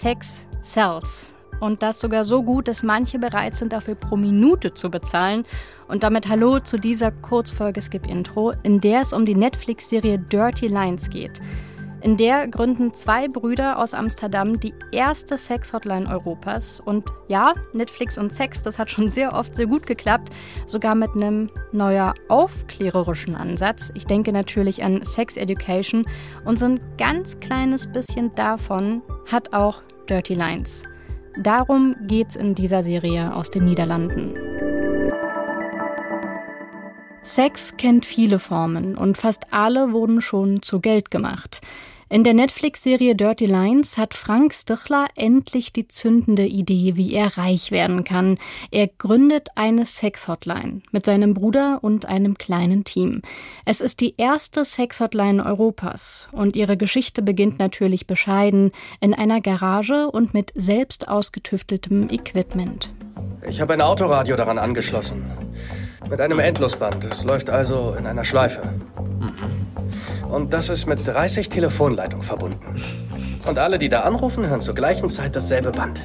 Sex Sells. Und das sogar so gut, dass manche bereit sind, dafür pro Minute zu bezahlen. Und damit Hallo zu dieser Kurzfolge Skip Intro, in der es um die Netflix-Serie Dirty Lines geht. In der gründen zwei Brüder aus Amsterdam die erste Sex-Hotline Europas. Und ja, Netflix und Sex, das hat schon sehr oft sehr gut geklappt, sogar mit einem neuer aufklärerischen Ansatz. Ich denke natürlich an Sex Education und so ein ganz kleines bisschen davon hat auch Dirty Lines. Darum geht's in dieser Serie aus den Niederlanden. Sex kennt viele Formen und fast alle wurden schon zu Geld gemacht. In der Netflix-Serie Dirty Lines hat Frank Stichler endlich die zündende Idee, wie er reich werden kann. Er gründet eine Sex-Hotline mit seinem Bruder und einem kleinen Team. Es ist die erste Sex-Hotline Europas und ihre Geschichte beginnt natürlich bescheiden in einer Garage und mit selbst ausgetüfteltem Equipment. Ich habe ein Autoradio daran angeschlossen. Mit einem Endlosband. Es läuft also in einer Schleife. Mhm. Und das ist mit 30 Telefonleitungen verbunden. Und alle, die da anrufen, hören zur gleichen Zeit dasselbe Band.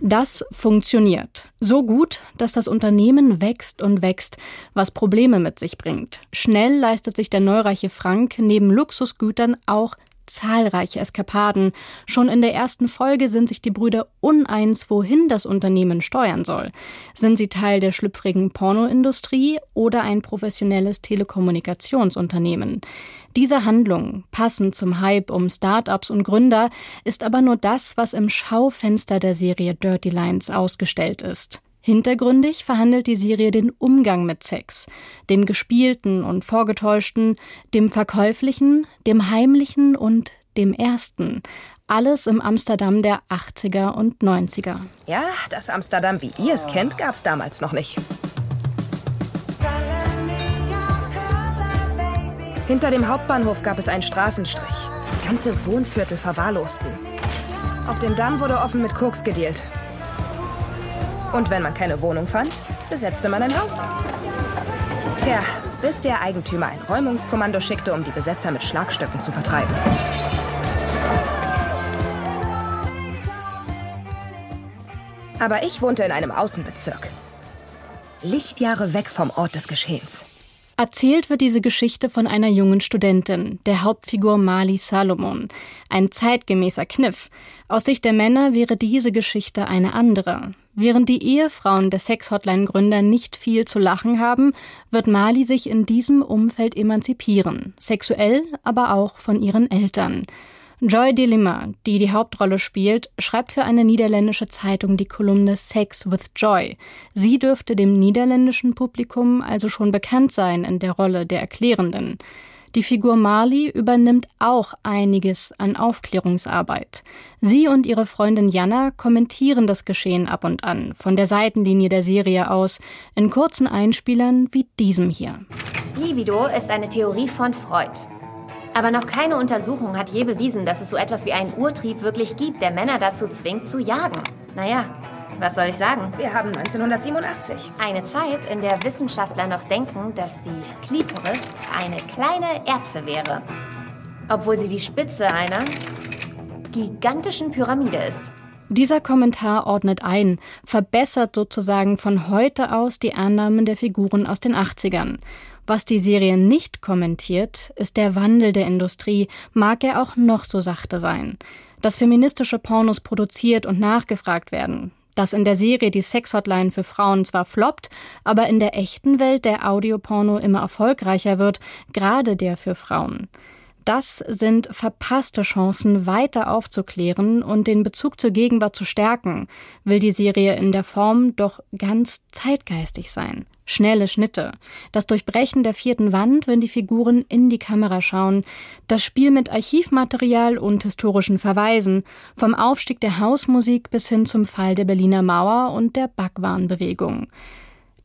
Das funktioniert. So gut, dass das Unternehmen wächst und wächst, was Probleme mit sich bringt. Schnell leistet sich der neureiche Frank neben Luxusgütern auch zahlreiche Eskapaden. Schon in der ersten Folge sind sich die Brüder uneins, wohin das Unternehmen steuern soll. Sind sie Teil der schlüpfrigen Pornoindustrie oder ein professionelles Telekommunikationsunternehmen? Diese Handlung, passend zum Hype um Startups und Gründer, ist aber nur das, was im Schaufenster der Serie Dirty Lines ausgestellt ist. Hintergründig verhandelt die Serie den Umgang mit Sex, dem gespielten und vorgetäuschten, dem verkäuflichen, dem heimlichen und dem ersten. Alles im Amsterdam der 80er und 90er. Ja, das Amsterdam, wie ihr es kennt, gab es damals noch nicht. Hinter dem Hauptbahnhof gab es einen Straßenstrich. Ganze Wohnviertel verwahrlosten. Auf dem Damm wurde offen mit Koks gedealt. Und wenn man keine Wohnung fand, besetzte man ein Haus. Tja, bis der Eigentümer ein Räumungskommando schickte, um die Besetzer mit Schlagstöcken zu vertreiben. Aber ich wohnte in einem Außenbezirk. Lichtjahre weg vom Ort des Geschehens. Erzählt wird diese Geschichte von einer jungen Studentin, der Hauptfigur Mali Salomon. Ein zeitgemäßer Kniff. Aus Sicht der Männer wäre diese Geschichte eine andere. Während die Ehefrauen der Sex-Hotline-Gründer nicht viel zu lachen haben, wird Mali sich in diesem Umfeld emanzipieren. Sexuell, aber auch von ihren Eltern. Joy Delima, die die Hauptrolle spielt, schreibt für eine niederländische Zeitung die Kolumne Sex with Joy. Sie dürfte dem niederländischen Publikum also schon bekannt sein in der Rolle der Erklärenden. Die Figur Marley übernimmt auch einiges an Aufklärungsarbeit. Sie und ihre Freundin Jana kommentieren das Geschehen ab und an, von der Seitenlinie der Serie aus, in kurzen Einspielern wie diesem hier. Libido ist eine Theorie von Freud. Aber noch keine Untersuchung hat je bewiesen, dass es so etwas wie einen Urtrieb wirklich gibt, der Männer dazu zwingt, zu jagen. Naja, was soll ich sagen? Wir haben 1987. Eine Zeit, in der Wissenschaftler noch denken, dass die Klitoris eine kleine Erbse wäre. Obwohl sie die Spitze einer gigantischen Pyramide ist. Dieser Kommentar ordnet ein, verbessert sozusagen von heute aus die Annahmen der Figuren aus den 80ern. Was die Serie nicht kommentiert, ist der Wandel der Industrie, mag er auch noch so sachte sein. Dass feministische Pornos produziert und nachgefragt werden. Dass in der Serie die Sexhotline für Frauen zwar floppt, aber in der echten Welt der Audioporno immer erfolgreicher wird, gerade der für Frauen. Das sind verpasste Chancen, weiter aufzuklären und den Bezug zur Gegenwart zu stärken, will die Serie in der Form doch ganz zeitgeistig sein. Schnelle Schnitte, das Durchbrechen der vierten Wand, wenn die Figuren in die Kamera schauen, das Spiel mit Archivmaterial und historischen Verweisen, vom Aufstieg der Hausmusik bis hin zum Fall der Berliner Mauer und der Backwarenbewegung.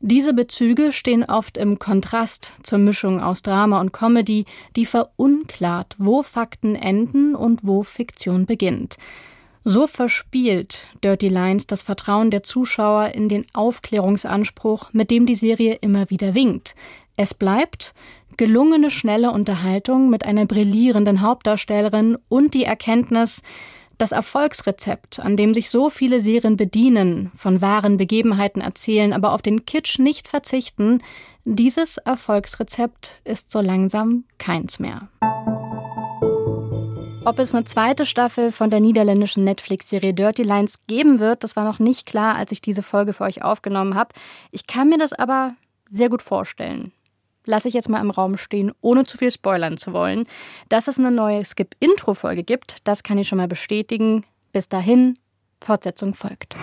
Diese Bezüge stehen oft im Kontrast zur Mischung aus Drama und Comedy, die verunklart, wo Fakten enden und wo Fiktion beginnt. So verspielt Dirty Lines das Vertrauen der Zuschauer in den Aufklärungsanspruch, mit dem die Serie immer wieder winkt. Es bleibt gelungene, schnelle Unterhaltung mit einer brillierenden Hauptdarstellerin und die Erkenntnis, Das Erfolgsrezept, an dem sich so viele Serien bedienen, von wahren Begebenheiten erzählen, aber auf den Kitsch nicht verzichten, dieses Erfolgsrezept ist so langsam keins mehr. Ob es eine zweite Staffel von der niederländischen Netflix-Serie Dirty Lines geben wird, das war noch nicht klar, als ich diese Folge für euch aufgenommen habe. Ich kann mir das aber sehr gut vorstellen. Lasse ich jetzt mal im Raum stehen, ohne zu viel spoilern zu wollen. Dass es eine neue Skip-Intro-Folge gibt, das kann ich schon mal bestätigen. Bis dahin, Fortsetzung folgt.